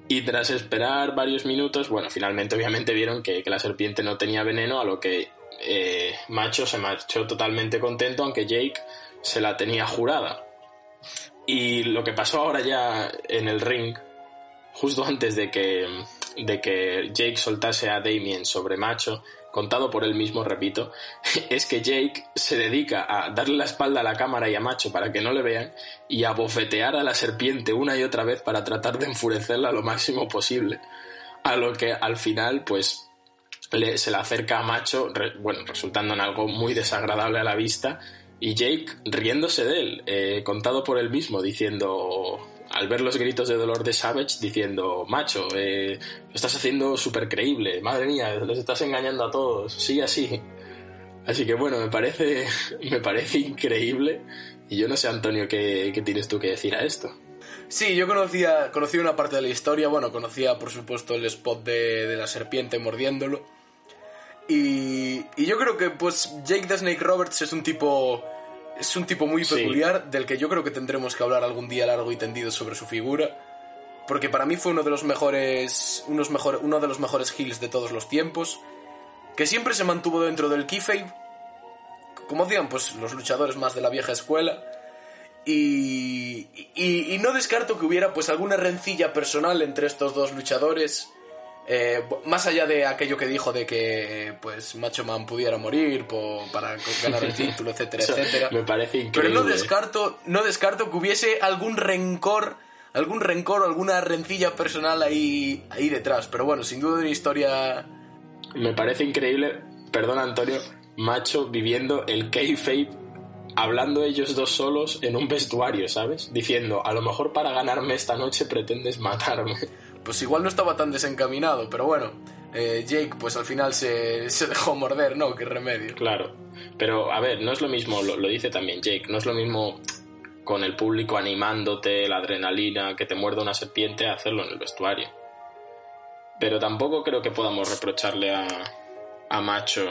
Y tras esperar varios minutos, bueno, finalmente obviamente vieron que, la serpiente no tenía veneno, a lo que eh, Macho se marchó totalmente contento, aunque Jake se la tenía jurada. Y lo que pasó ahora ya en el ring, justo antes de que, de que Jake soltase a Damien sobre Macho, contado por él mismo, repito, es que Jake se dedica a darle la espalda a la cámara y a Macho para que no le vean y a bofetear a la serpiente una y otra vez para tratar de enfurecerla lo máximo posible. A lo que al final, pues, se le acerca a Macho, bueno, resultando en algo muy desagradable a la vista, y Jake riéndose de él, eh, contado por él mismo, diciendo al ver los gritos de dolor de Savage diciendo, macho, eh, lo estás haciendo súper creíble, madre mía, les estás engañando a todos, sí, así. Así que bueno, me parece, me parece increíble y yo no sé, Antonio, ¿qué, qué tienes tú que decir a esto? Sí, yo conocía, conocía una parte de la historia, bueno, conocía por supuesto el spot de, de la serpiente mordiéndolo. Y, y yo creo que pues Jake the Snake Roberts es un tipo es un tipo muy Sí. peculiar del que yo creo que tendremos que hablar algún día largo y tendido sobre su figura. Porque para mí fue uno de los mejores. Unos mejor, uno de los mejores heels de todos los tiempos. Que siempre se mantuvo dentro del kayfabe. Como decían, pues los luchadores más de la vieja escuela. Y, y, y no descarto que hubiera pues alguna rencilla personal entre estos dos luchadores. Eh, más allá de aquello que dijo de que pues Macho Man pudiera morir para ganar el título, etcétera, etcétera. Me parece Pero increíble. no descarto, no descarto que hubiese algún rencor, algún rencor o alguna rencilla personal ahí, ahí detrás. Pero bueno, sin duda una historia. Me parece increíble, perdón Antonio, macho viviendo el kayfabe, hablando ellos dos solos en un vestuario, ¿sabes? Diciendo, a lo mejor para ganarme esta noche pretendes matarme. Pues igual no estaba tan desencaminado, pero bueno. eh, Jake, pues al final se, se dejó morder, ¿no? Qué remedio. Claro. Pero, a ver, no es lo mismo, lo, dice también Jake, no es lo mismo con el público animándote, la adrenalina, que te muerda una serpiente, hacerlo en el vestuario. Pero tampoco creo que podamos reprocharle a, a Macho.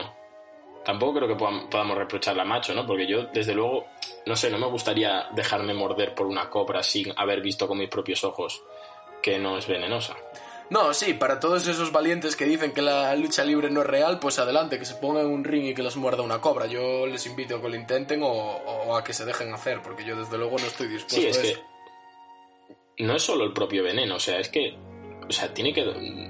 Tampoco creo que podam- podamos reprocharle a Macho, ¿no? Porque yo, desde luego, no sé, no me gustaría dejarme morder por una cobra sin haber visto con mis propios ojos que no es venenosa. No, sí, para todos esos valientes que dicen que la lucha libre no es real, pues adelante, que se pongan un ring y que los muerda una cobra. Yo les invito a que lo intenten o, o a que se dejen hacer, porque yo desde luego no estoy dispuesto Sí, es a que eso. no es solo el propio veneno, o sea, es que, o sea, tiene que,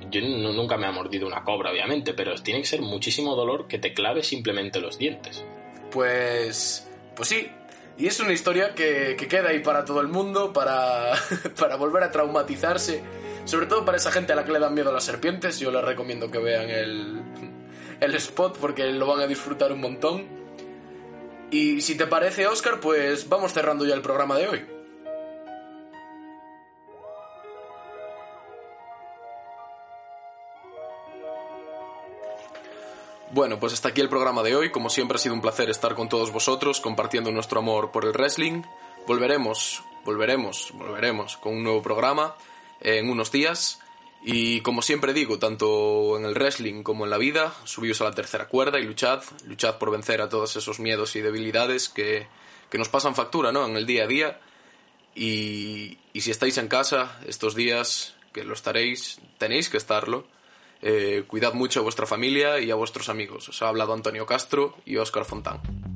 yo nu- nunca me ha mordido una cobra, obviamente, pero tiene que ser muchísimo dolor que te clave simplemente los dientes. Pues. Pues sí. Y es una historia que, que queda ahí para todo el mundo, para, para volver a traumatizarse. Sobre todo para esa gente a la que le dan miedo las serpientes. Yo les recomiendo que vean el, el spot porque lo van a disfrutar un montón. Y si te parece, Oscar, pues vamos cerrando ya el programa de hoy. Bueno, pues hasta aquí el programa de hoy. Como siempre ha sido un placer estar con todos vosotros compartiendo nuestro amor por el wrestling. Volveremos, volveremos, volveremos con un nuevo programa en unos días. Y como siempre digo, tanto en el wrestling como en la vida, subíos a la tercera cuerda y luchad, luchad por vencer a todos esos miedos y debilidades que, que nos pasan factura ¿no? en el día a día. Y, y si estáis en casa estos días, que lo estaréis, tenéis que estarlo, eh, cuidad mucho a vuestra familia y a vuestros amigos. Os ha hablado Antonio Castro y Óscar Fontán.